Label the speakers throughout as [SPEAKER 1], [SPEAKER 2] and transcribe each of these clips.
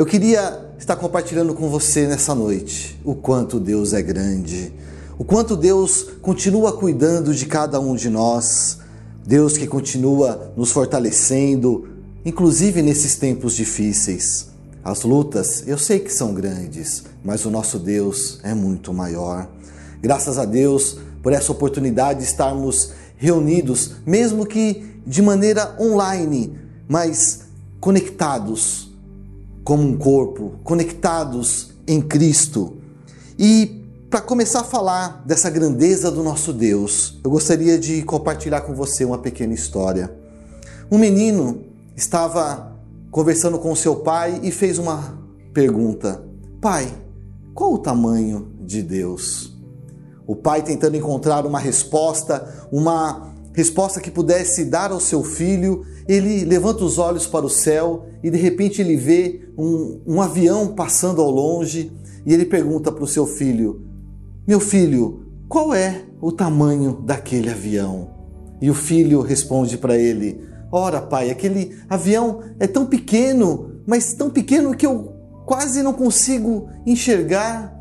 [SPEAKER 1] Eu queria estar compartilhando com você nessa noite o quanto Deus é grande, o quanto Deus continua cuidando de cada um de nós, Deus que continua nos fortalecendo, inclusive nesses tempos difíceis. As lutas eu sei que são grandes, mas o nosso Deus é muito maior. Graças a Deus por essa oportunidade de estarmos reunidos, mesmo que de maneira online, mas conectados como um corpo, conectados em Cristo. E para começar a falar dessa grandeza do nosso Deus, eu gostaria de compartilhar com você uma pequena história. Um menino estava conversando com seu pai e fez uma pergunta: Pai, qual o tamanho de Deus? O pai tentando encontrar uma resposta, uma resposta que pudesse dar ao seu filho, ele levanta os olhos para o céu e de repente ele vê um, um avião passando ao longe e ele pergunta para o seu filho: Meu filho, qual é o tamanho daquele avião? E o filho responde para ele: Ora, pai, aquele avião é tão pequeno, mas tão pequeno que eu quase não consigo enxergar.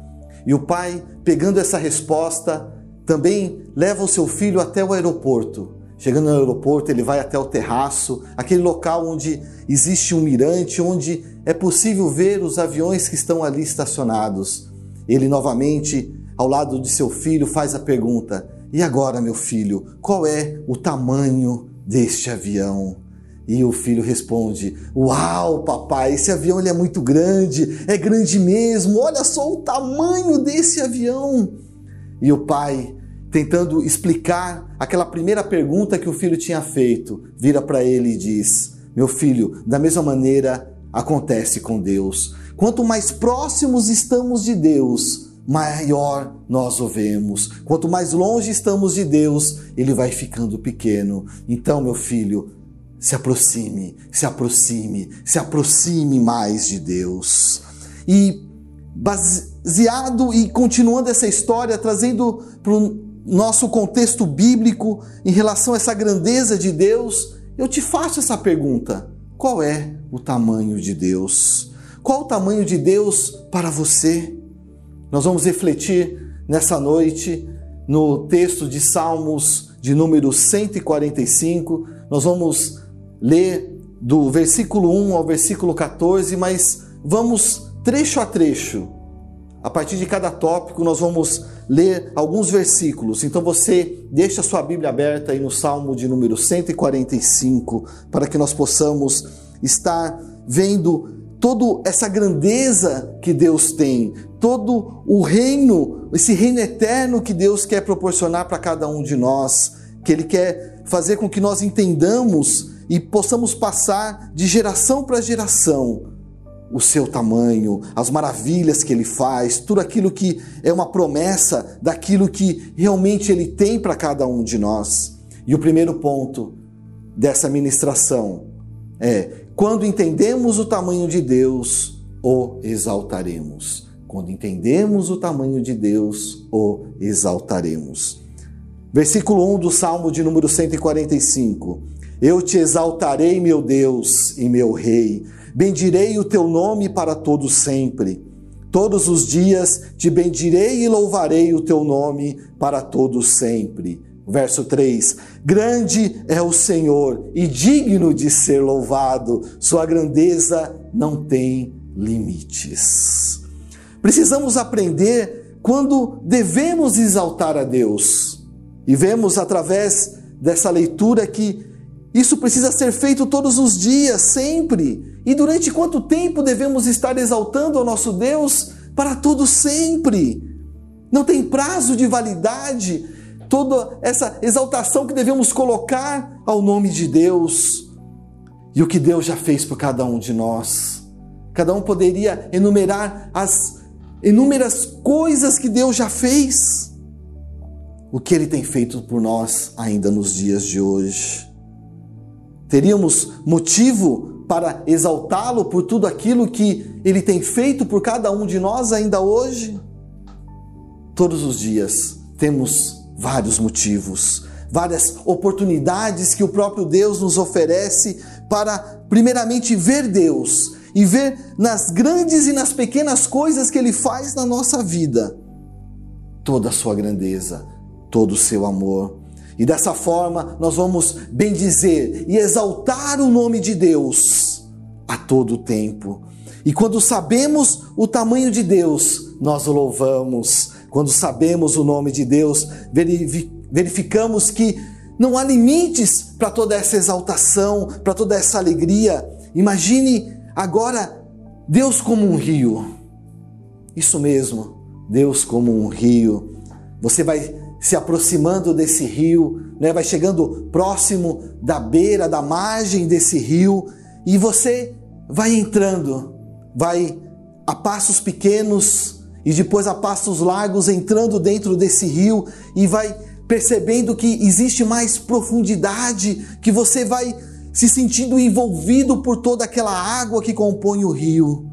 [SPEAKER 1] E o pai, pegando essa resposta, também leva o seu filho até o aeroporto. Chegando no aeroporto, ele vai até o terraço, aquele local onde existe um mirante, onde é possível ver os aviões que estão ali estacionados. Ele novamente, ao lado de seu filho, faz a pergunta: E agora, meu filho, qual é o tamanho deste avião? E o filho responde: Uau, papai, esse avião ele é muito grande, é grande mesmo, olha só o tamanho desse avião. E o pai, tentando explicar aquela primeira pergunta que o filho tinha feito, vira para ele e diz: Meu filho, da mesma maneira acontece com Deus. Quanto mais próximos estamos de Deus, maior nós o vemos. Quanto mais longe estamos de Deus, ele vai ficando pequeno. Então, meu filho, se aproxime, se aproxime, se aproxime mais de Deus. E baseado e continuando essa história, trazendo para nosso contexto bíblico em relação a essa grandeza de Deus, eu te faço essa pergunta: qual é o tamanho de Deus? Qual o tamanho de Deus para você? Nós vamos refletir nessa noite no texto de Salmos de número 145. Nós vamos ler do versículo 1 ao versículo 14, mas vamos trecho a trecho. A partir de cada tópico, nós vamos ler alguns versículos. Então você deixa a sua Bíblia aberta aí no Salmo de número 145, para que nós possamos estar vendo toda essa grandeza que Deus tem, todo o reino, esse reino eterno que Deus quer proporcionar para cada um de nós, que Ele quer fazer com que nós entendamos e possamos passar de geração para geração o seu tamanho, as maravilhas que ele faz, tudo aquilo que é uma promessa daquilo que realmente ele tem para cada um de nós. E o primeiro ponto dessa ministração é: quando entendemos o tamanho de Deus, o exaltaremos. Quando entendemos o tamanho de Deus, o exaltaremos. Versículo 1 do Salmo de número 145. Eu te exaltarei, meu Deus e meu Rei. Bendirei o teu nome para todo sempre. Todos os dias te bendirei e louvarei o teu nome para todo sempre. Verso 3: Grande é o Senhor e digno de ser louvado, sua grandeza não tem limites. Precisamos aprender quando devemos exaltar a Deus. E vemos através dessa leitura que isso precisa ser feito todos os dias, sempre. E durante quanto tempo devemos estar exaltando ao nosso Deus? Para todo sempre. Não tem prazo de validade toda essa exaltação que devemos colocar ao nome de Deus e o que Deus já fez por cada um de nós. Cada um poderia enumerar as inúmeras coisas que Deus já fez, o que Ele tem feito por nós ainda nos dias de hoje. Teríamos motivo para exaltá-lo por tudo aquilo que ele tem feito por cada um de nós ainda hoje? Todos os dias temos vários motivos, várias oportunidades que o próprio Deus nos oferece para, primeiramente, ver Deus e ver nas grandes e nas pequenas coisas que Ele faz na nossa vida toda a sua grandeza, todo o seu amor. E dessa forma nós vamos bendizer e exaltar o nome de Deus a todo tempo. E quando sabemos o tamanho de Deus, nós o louvamos. Quando sabemos o nome de Deus, verificamos que não há limites para toda essa exaltação, para toda essa alegria. Imagine agora Deus como um rio. Isso mesmo, Deus como um rio. Você vai se aproximando desse rio, né? vai chegando próximo da beira, da margem desse rio, e você vai entrando, vai a passos pequenos e depois a passos largos entrando dentro desse rio e vai percebendo que existe mais profundidade, que você vai se sentindo envolvido por toda aquela água que compõe o rio.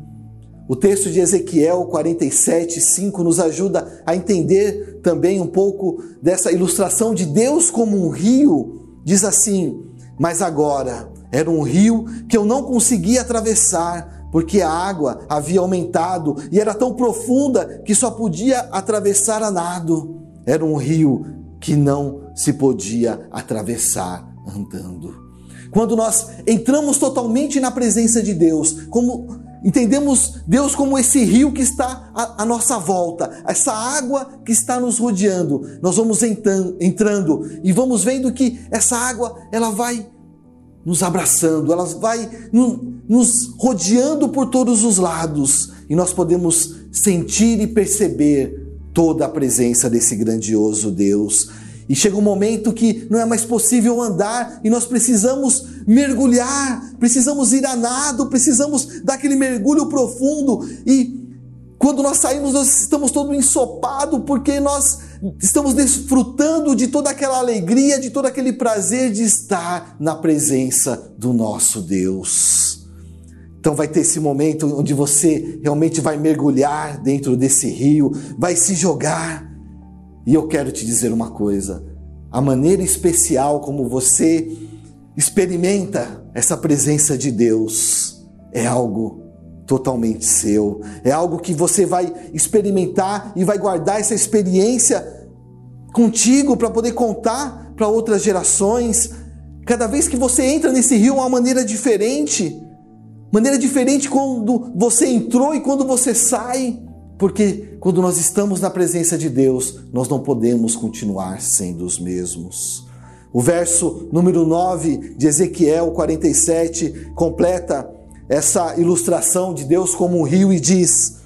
[SPEAKER 1] O texto de Ezequiel 47, 5 nos ajuda a entender também um pouco dessa ilustração de Deus como um rio. Diz assim: Mas agora era um rio que eu não conseguia atravessar, porque a água havia aumentado e era tão profunda que só podia atravessar a nado. Era um rio que não se podia atravessar andando. Quando nós entramos totalmente na presença de Deus, como Entendemos Deus como esse rio que está à, nossa volta, essa água que está nos rodeando. Nós vamos entrando, entrando e vamos vendo que essa água ela vai nos abraçando, ela vai no, nos rodeando por todos os lados e nós podemos sentir e perceber toda a presença desse grandioso Deus. E chega um momento que não é mais possível andar e nós precisamos mergulhar, precisamos ir a nado, precisamos dar aquele mergulho profundo e quando nós saímos nós estamos todo ensopado porque nós estamos desfrutando de toda aquela alegria, de todo aquele prazer de estar na presença do nosso Deus. Então vai ter esse momento onde você realmente vai mergulhar dentro desse rio, vai se jogar e eu quero te dizer uma coisa: a maneira especial como você experimenta essa presença de Deus é algo totalmente seu, é algo que você vai experimentar e vai guardar essa experiência contigo para poder contar para outras gerações. Cada vez que você entra nesse rio, uma maneira diferente, maneira diferente quando você entrou e quando você sai. Porque quando nós estamos na presença de Deus, nós não podemos continuar sendo os mesmos. O verso número 9 de Ezequiel 47 completa essa ilustração de Deus como um rio e diz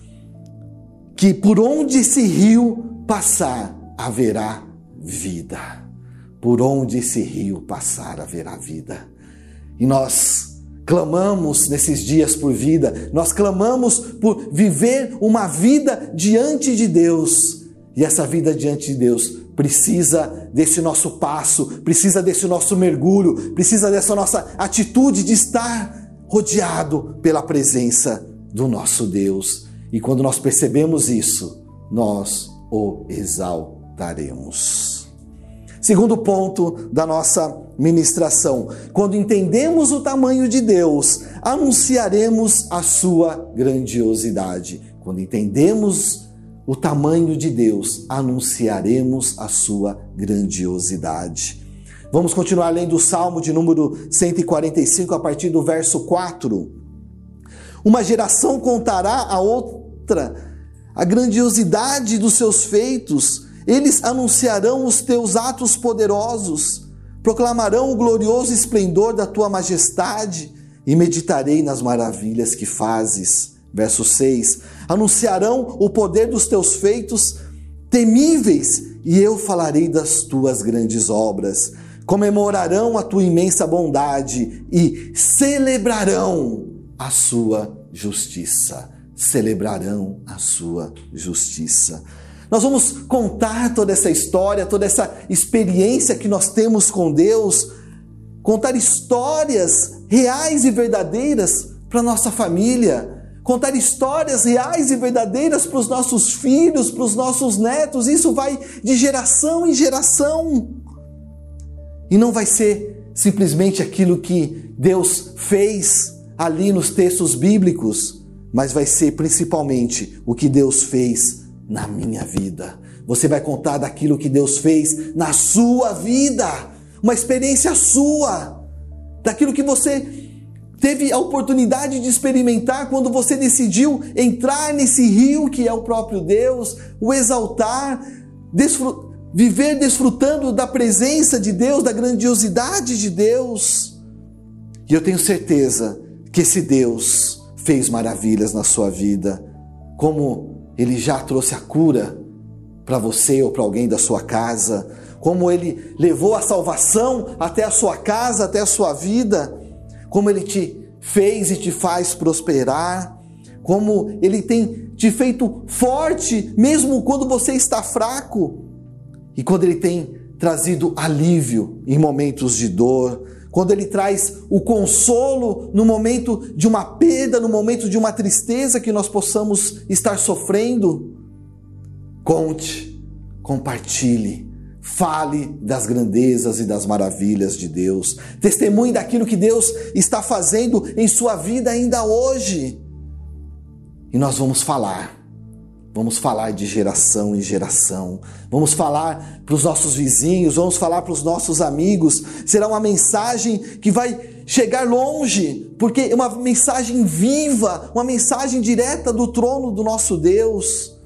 [SPEAKER 1] que por onde esse rio passar haverá vida. Por onde esse rio passar haverá vida. E nós clamamos nesses dias por vida, nós clamamos por viver uma vida diante de Deus. E essa vida diante de Deus precisa desse nosso passo, precisa desse nosso mergulho, precisa dessa nossa atitude de estar rodeado pela presença do nosso Deus. E quando nós percebemos isso, nós o exaltaremos. Segundo ponto da nossa ministração, quando entendemos o tamanho de Deus, anunciaremos a sua grandiosidade. Quando entendemos o tamanho de Deus, anunciaremos a sua grandiosidade. Vamos continuar lendo o Salmo de número 145 a partir do verso 4. Uma geração contará a outra a grandiosidade dos seus feitos eles anunciarão os teus atos poderosos, proclamarão o glorioso esplendor da tua majestade e meditarei nas maravilhas que fazes. Verso 6: Anunciarão o poder dos teus feitos temíveis e eu falarei das tuas grandes obras. Comemorarão a tua imensa bondade e celebrarão a sua justiça. Celebrarão a sua justiça. Nós vamos contar toda essa história, toda essa experiência que nós temos com Deus, contar histórias reais e verdadeiras para nossa família, contar histórias reais e verdadeiras para os nossos filhos, para os nossos netos. Isso vai de geração em geração. E não vai ser simplesmente aquilo que Deus fez ali nos textos bíblicos, mas vai ser principalmente o que Deus fez na minha vida. Você vai contar daquilo que Deus fez na sua vida, uma experiência sua, daquilo que você teve a oportunidade de experimentar quando você decidiu entrar nesse rio que é o próprio Deus, o exaltar, desfrutar viver desfrutando da presença de Deus, da grandiosidade de Deus. E eu tenho certeza que esse Deus fez maravilhas na sua vida, como ele já trouxe a cura para você ou para alguém da sua casa, como ele levou a salvação até a sua casa, até a sua vida. Como Ele te fez e te faz prosperar, como Ele tem te feito forte, mesmo quando você está fraco, e quando Ele tem trazido alívio em momentos de dor, quando Ele traz o consolo no momento de uma perda, no momento de uma tristeza que nós possamos estar sofrendo. Conte, compartilhe Fale das grandezas e das maravilhas de Deus. Testemunhe daquilo que Deus está fazendo em sua vida ainda hoje. E nós vamos falar. Vamos falar de geração em geração. Vamos falar para os nossos vizinhos, vamos falar para os nossos amigos. Será uma mensagem que vai chegar longe, porque é uma mensagem viva, uma mensagem direta do trono do nosso Deus.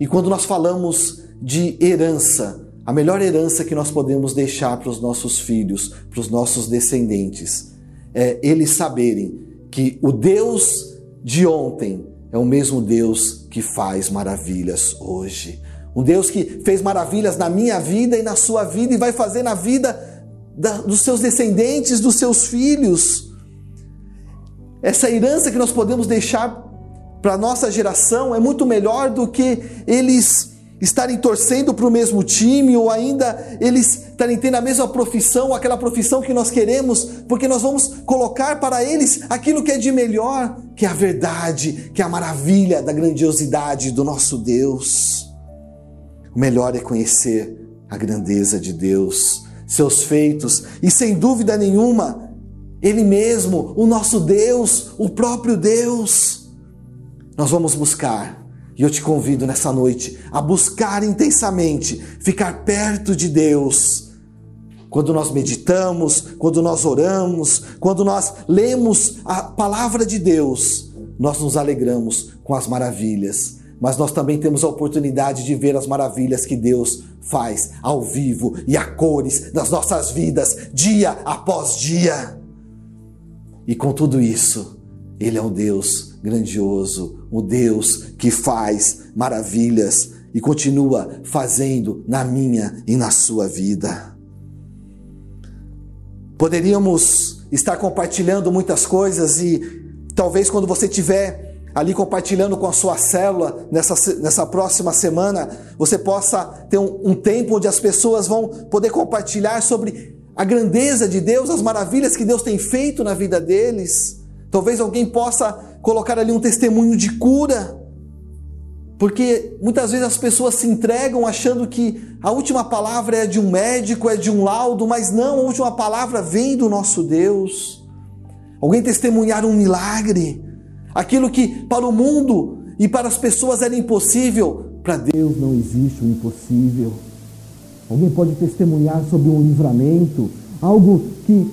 [SPEAKER 1] E quando nós falamos de herança, a melhor herança que nós podemos deixar para os nossos filhos, para os nossos descendentes, é eles saberem que o Deus de ontem é o mesmo Deus que faz maravilhas hoje. Um Deus que fez maravilhas na minha vida e na sua vida e vai fazer na vida da, dos seus descendentes, dos seus filhos. Essa herança que nós podemos deixar para a nossa geração é muito melhor do que eles estarem torcendo para o mesmo time ou ainda eles estarem tendo a mesma profissão, aquela profissão que nós queremos, porque nós vamos colocar para eles aquilo que é de melhor, que é a verdade, que é a maravilha da grandiosidade do nosso Deus. O melhor é conhecer a grandeza de Deus, seus feitos e sem dúvida nenhuma, Ele mesmo, o nosso Deus, o próprio Deus. Nós vamos buscar e eu te convido nessa noite a buscar intensamente, ficar perto de Deus. Quando nós meditamos, quando nós oramos, quando nós lemos a palavra de Deus, nós nos alegramos com as maravilhas, mas nós também temos a oportunidade de ver as maravilhas que Deus faz ao vivo e a cores das nossas vidas, dia após dia. E com tudo isso, Ele é um Deus grandioso, o Deus que faz maravilhas e continua fazendo na minha e na sua vida. Poderíamos estar compartilhando muitas coisas e talvez quando você tiver ali compartilhando com a sua célula nessa, nessa próxima semana, você possa ter um, um tempo onde as pessoas vão poder compartilhar sobre a grandeza de Deus, as maravilhas que Deus tem feito na vida deles. Talvez alguém possa colocar ali um testemunho de cura, porque muitas vezes as pessoas se entregam achando que a última palavra é de um médico, é de um laudo, mas não, a última palavra vem do nosso Deus. Alguém testemunhar um milagre, aquilo que para o mundo e para as pessoas era impossível, para Deus não existe o impossível. Alguém pode testemunhar sobre um livramento, algo que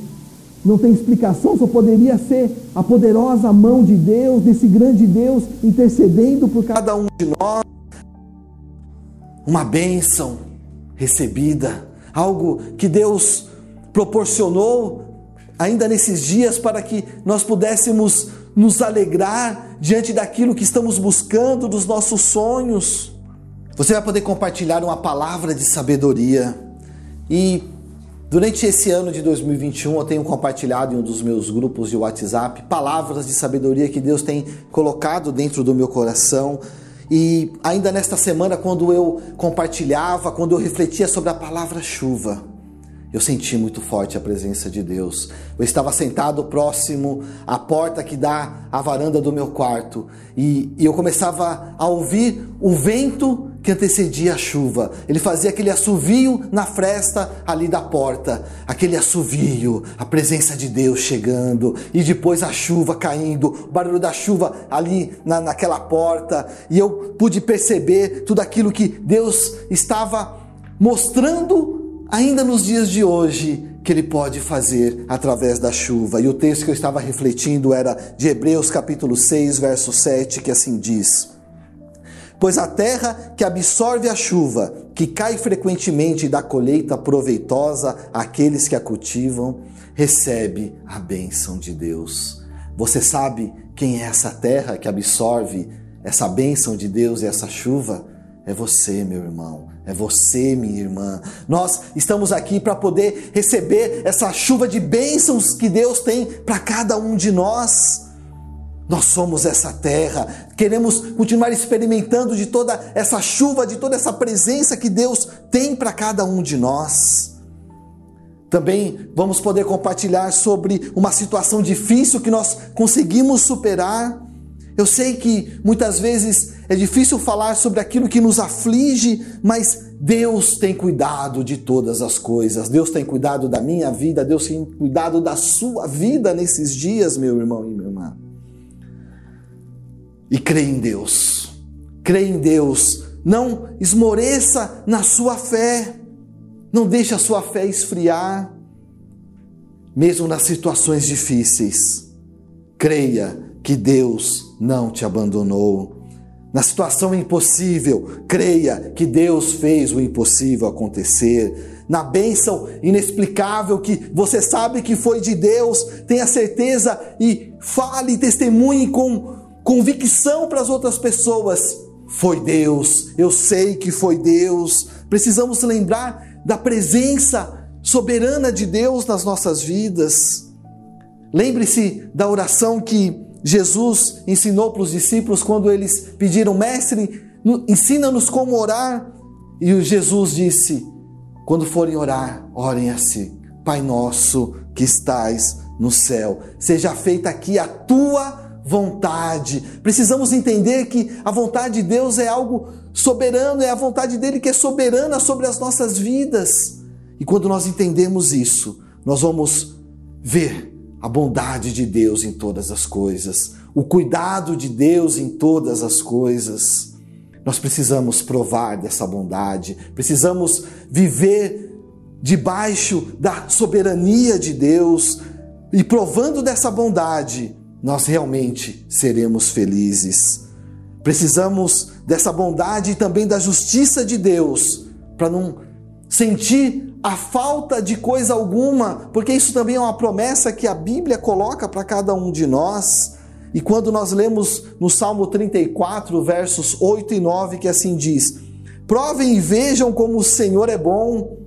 [SPEAKER 1] não tem explicação, só poderia ser a poderosa mão de Deus, desse grande Deus intercedendo por cada um de nós. Uma bênção recebida, algo que Deus proporcionou ainda nesses dias para que nós pudéssemos nos alegrar diante daquilo que estamos buscando, dos nossos sonhos. Você vai poder compartilhar uma palavra de sabedoria e Durante esse ano de 2021, eu tenho compartilhado em um dos meus grupos de WhatsApp palavras de sabedoria que Deus tem colocado dentro do meu coração. E ainda nesta semana, quando eu compartilhava, quando eu refletia sobre a palavra chuva, eu senti muito forte a presença de Deus. Eu estava sentado próximo à porta que dá à varanda do meu quarto e, e, eu começava a ouvir o vento que antecedia a chuva. Ele fazia aquele assovio na fresta ali da porta, aquele assovio, a presença de Deus chegando e depois a chuva caindo, o barulho da chuva ali na, naquela porta e eu pude perceber tudo aquilo que Deus estava mostrando ainda nos dias de hoje, que ele pode fazer através da chuva. E o texto que eu estava refletindo era de Hebreus capítulo 6, verso 7, que assim diz: Pois a terra que absorve a chuva, que cai frequentemente e dá colheita proveitosa àqueles que a cultivam, recebe a bênção de Deus. Você sabe quem é essa terra que absorve essa bênção de Deus e essa chuva? É você, meu irmão. É você, minha irmã. Nós estamos aqui para poder receber essa chuva de bênçãos que Deus tem para cada um de nós. Nós somos essa terra, queremos continuar experimentando de toda essa chuva, de toda essa presença que Deus tem para cada um de nós. Também vamos poder compartilhar sobre uma situação difícil que nós conseguimos superar eu sei que muitas vezes é difícil falar sobre aquilo que nos aflige, mas Deus tem cuidado de todas as coisas. Deus tem cuidado da minha vida, Deus tem cuidado da sua vida nesses dias, meu irmão e minha irmã. E creia em Deus. Creia em Deus. Não esmoreça na sua fé. Não deixe a sua fé esfriar, mesmo nas situações difíceis. Creia que Deus não te abandonou. Na situação impossível, creia que Deus fez o impossível acontecer. Na bênção inexplicável que você sabe que foi de Deus, tenha certeza e fale testemunhe com convicção para as outras pessoas. Foi Deus, eu sei que foi Deus. Precisamos lembrar da presença soberana de Deus nas nossas vidas. Lembre-se da oração que Jesus ensinou para os discípulos quando eles pediram, Mestre, ensina-nos como orar. E Jesus disse: Quando forem orar, orem assim: Pai nosso que estais no céu, seja feita aqui a tua vontade. Precisamos entender que a vontade de Deus é algo soberano, é a vontade dele que é soberana sobre as nossas vidas. E quando nós entendemos isso, nós vamos ver a bondade de Deus em todas as coisas, o cuidado de Deus em todas as coisas. Nós precisamos provar dessa bondade, precisamos viver debaixo da soberania de Deus e provando dessa bondade, nós realmente seremos felizes. Precisamos dessa bondade e também da justiça de Deus para não sentir a falta de coisa alguma, porque isso também é uma promessa que a Bíblia coloca para cada um de nós. E quando nós lemos no Salmo 34, versos 8 e 9, que assim diz: Provem e vejam como o Senhor é bom,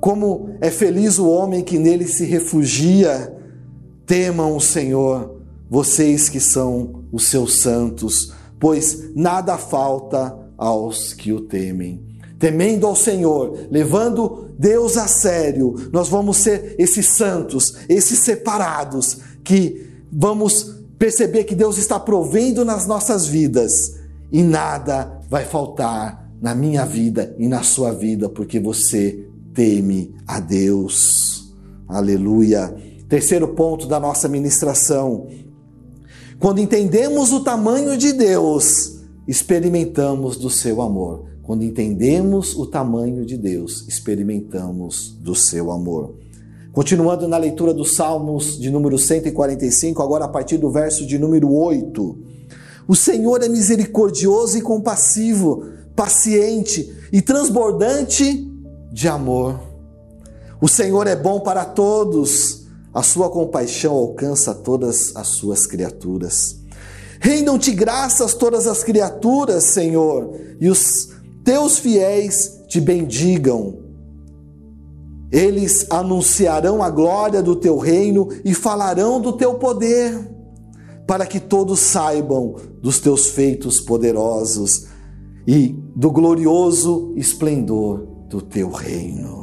[SPEAKER 1] como é feliz o homem que nele se refugia. Temam o Senhor, vocês que são os seus santos, pois nada falta aos que o temem temendo ao Senhor, levando Deus a sério, nós vamos ser esses santos, esses separados, que vamos perceber que Deus está provendo nas nossas vidas e nada vai faltar na minha vida e na sua vida, porque você teme a Deus. Aleluia. Terceiro ponto da nossa ministração. Quando entendemos o tamanho de Deus, experimentamos do seu amor. Quando entendemos o tamanho de Deus, experimentamos do seu amor. Continuando na leitura dos Salmos de número 145, agora a partir do verso de número 8. O Senhor é misericordioso e compassivo, paciente e transbordante de amor. O Senhor é bom para todos, a sua compaixão alcança todas as suas criaturas. Rendam-te graças todas as criaturas, Senhor, e os teus fiéis te bendigam. Eles anunciarão a glória do teu reino e falarão do teu poder, para que todos saibam dos teus feitos poderosos e do glorioso esplendor do teu reino.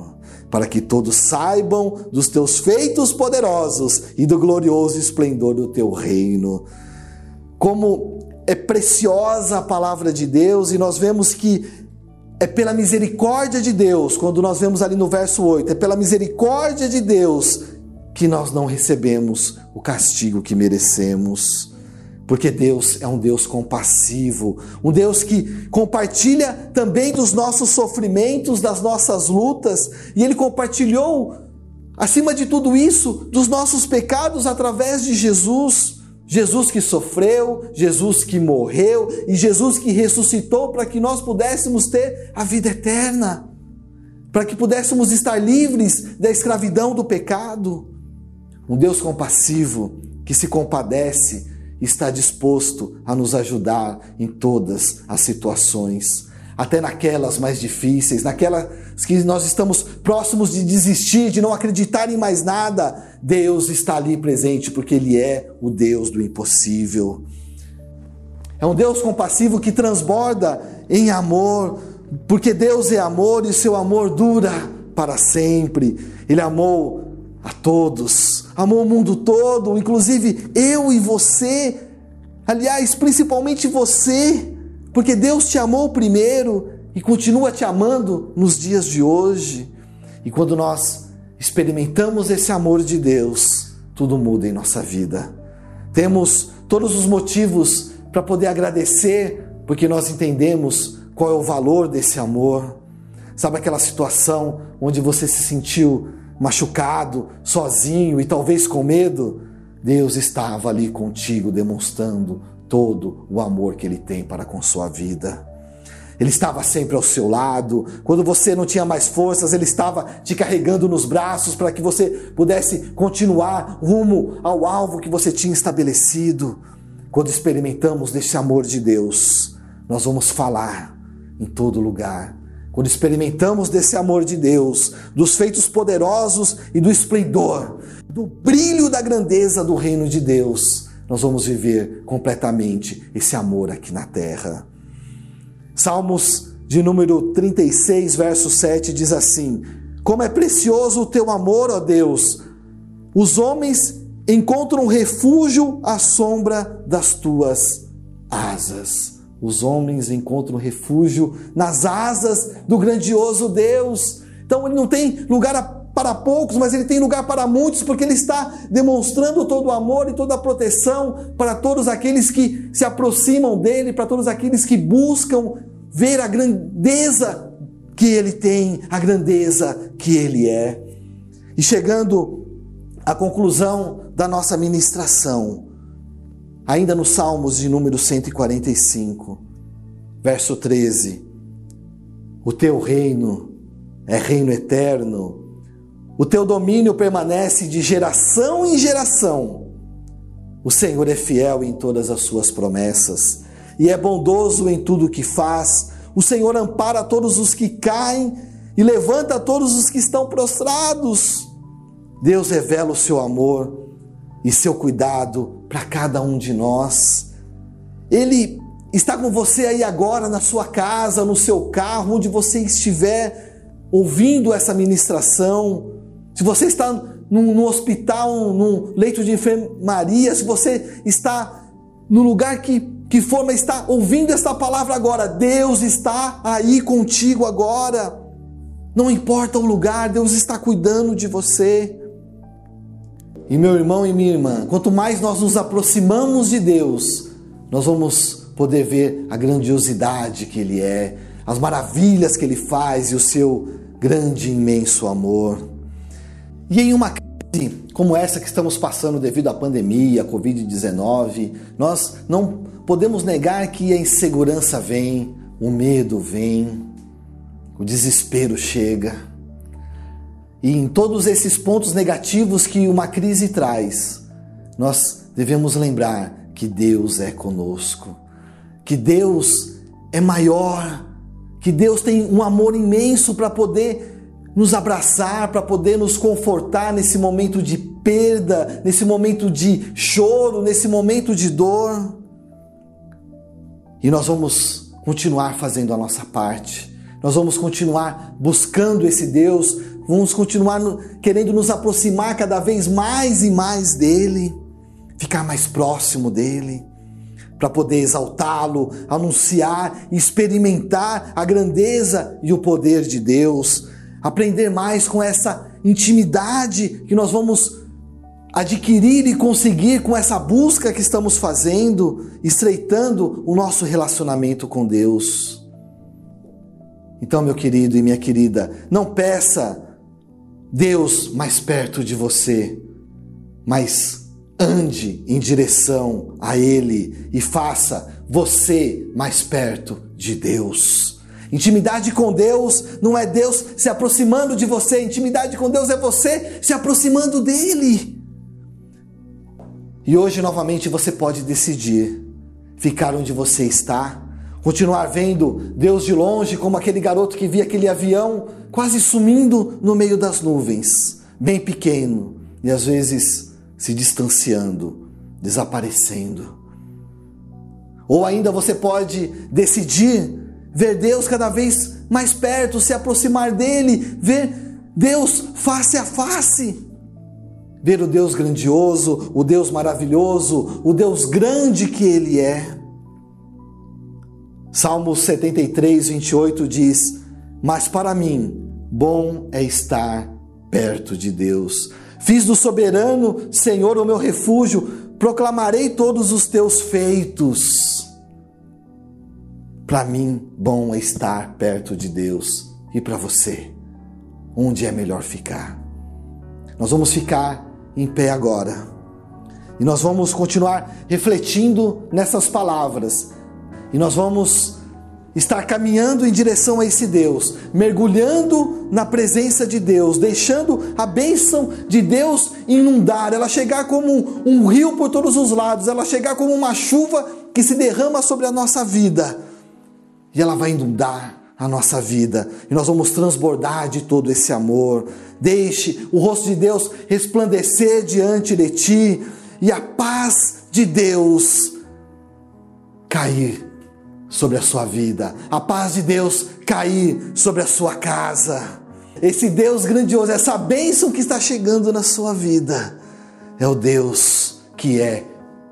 [SPEAKER 1] para que todos saibam dos teus feitos poderosos e do glorioso esplendor do teu reino. Como é preciosa a palavra de Deus e nós vemos que é pela misericórdia de Deus, quando nós vemos ali no verso 8, é pela misericórdia de Deus que nós não recebemos o castigo que merecemos. Porque Deus é um Deus compassivo, um Deus que compartilha também dos nossos sofrimentos, das nossas lutas, e Ele compartilhou, acima de tudo isso, dos nossos pecados através de Jesus. Jesus que sofreu, Jesus que morreu e Jesus que ressuscitou para que nós pudéssemos ter a vida eterna, para que pudéssemos estar livres da escravidão do pecado. Um Deus compassivo que se compadece está disposto a nos ajudar em todas as situações, até naquelas mais difíceis, naquelas que nós estamos próximos de desistir, de não acreditar em mais nada. Deus está ali presente porque Ele é o Deus do impossível. É um Deus compassivo que transborda em amor, porque Deus é amor e seu amor dura para sempre. Ele amou a todos, amou o mundo todo, inclusive eu e você. Aliás, principalmente você, porque Deus te amou primeiro e continua te amando nos dias de hoje. E quando nós experimentamos esse amor de Deus, tudo muda em nossa vida. Temos todos os motivos para poder agradecer, porque nós entendemos qual é o valor desse amor. Sabe aquela situação onde você se sentiu machucado, sozinho e talvez com medo, Deus estava ali contigo, demonstrando todo o amor que Ele tem para com sua vida. Ele estava sempre ao seu lado. Quando você não tinha mais forças, Ele estava te carregando nos braços para que você pudesse continuar rumo ao alvo que você tinha estabelecido. Quando experimentamos desse amor de Deus, nós vamos falar em todo lugar quando experimentamos desse amor de Deus, dos feitos poderosos e do esplendor, do brilho da grandeza do reino de Deus, nós vamos viver completamente esse amor aqui na terra. Salmos de número 36, verso 7 diz assim: Como é precioso o teu amor, ó Deus! Os homens encontram refúgio à sombra das tuas asas. Os homens encontram refúgio nas asas do grandioso Deus. Então ele não tem lugar para poucos, mas ele tem lugar para muitos, porque ele está demonstrando todo o amor e toda a proteção para todos aqueles que se aproximam dele, para todos aqueles que buscam ver a grandeza que ele tem, a grandeza que ele é. E chegando à conclusão da nossa ministração, Ainda nos Salmos de número 145, verso 13: O teu reino é reino eterno, o teu domínio permanece de geração em geração. O Senhor é fiel em todas as suas promessas e é bondoso em tudo o que faz. O Senhor ampara todos os que caem e levanta todos os que estão prostrados. Deus revela o seu amor e seu cuidado para cada um de nós. Ele está com você aí agora na sua casa, no seu carro, onde você estiver ouvindo essa ministração. Se você está num, num hospital, num leito de enfermaria, se você está no lugar que, que for, mas está ouvindo esta palavra agora, Deus está aí contigo agora. Não importa o lugar, Deus está cuidando de você. E meu irmão e minha irmã, quanto mais nós nos aproximamos de Deus, nós vamos poder ver a grandiosidade que Ele é, as maravilhas que Ele faz e o seu grande imenso amor. E em uma crise como essa que estamos passando devido à pandemia, à Covid-19, nós não podemos negar que a insegurança vem, o medo vem, o desespero chega. E em todos esses pontos negativos que uma crise traz, nós devemos lembrar que Deus é conosco, que Deus é maior, que Deus tem um amor imenso para poder nos abraçar, para poder nos confortar nesse momento de perda, nesse momento de choro, nesse momento de dor. E nós vamos continuar fazendo a nossa parte. Nós vamos continuar buscando esse Deus, vamos continuar querendo nos aproximar cada vez mais e mais dele, ficar mais próximo dele, para poder exaltá-lo, anunciar, experimentar a grandeza e o poder de Deus, aprender mais com essa intimidade que nós vamos adquirir e conseguir com essa busca que estamos fazendo, estreitando o nosso relacionamento com Deus. Então, meu querido e minha querida, não peça Deus mais perto de você, mas ande em direção a Ele e faça você mais perto de Deus. Intimidade com Deus não é Deus se aproximando de você, intimidade com Deus é você se aproximando dEle. E hoje, novamente, você pode decidir ficar onde você está, continuar vendo Deus de longe, como aquele garoto que via aquele avião quase sumindo no meio das nuvens, bem pequeno, e às vezes se distanciando, desaparecendo. Ou ainda você pode decidir ver Deus cada vez mais perto, se aproximar dele, ver Deus face a face ver o Deus grandioso, o Deus maravilhoso, o Deus grande que Ele é. Salmo 73, 28 diz: Mas para mim, bom é estar perto de Deus. Fiz do soberano Senhor o meu refúgio, proclamarei todos os teus feitos. Para mim, bom é estar perto de Deus. E para você, onde é melhor ficar? Nós vamos ficar em pé agora. E nós vamos continuar refletindo nessas palavras. E nós vamos estar caminhando em direção a esse Deus, mergulhando na presença de Deus, deixando a bênção de Deus inundar, ela chegar como um rio por todos os lados, ela chegar como uma chuva que se derrama sobre a nossa vida. E ela vai inundar a nossa vida e nós vamos transbordar de todo esse amor. Deixe o rosto de Deus resplandecer diante de ti e a paz de Deus cair sobre a sua vida, a paz de Deus cair sobre a sua casa. Esse Deus grandioso, essa bênção que está chegando na sua vida, é o Deus que é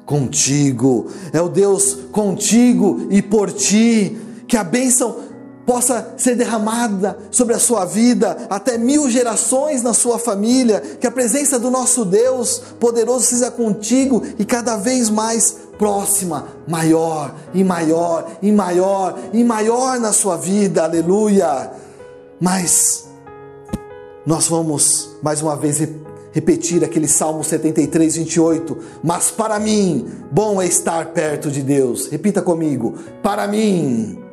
[SPEAKER 1] contigo, é o Deus contigo e por ti, que a bênção possa ser derramada sobre a sua vida, até mil gerações na sua família, que a presença do nosso Deus poderoso seja contigo e cada vez mais próxima, maior e maior e maior e maior na sua vida, aleluia. Mas nós vamos mais uma vez repetir aquele Salmo 73, 28. Mas para mim, bom é estar perto de Deus. Repita comigo: para mim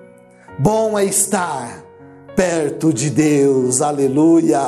[SPEAKER 1] Bom é estar perto de Deus, aleluia.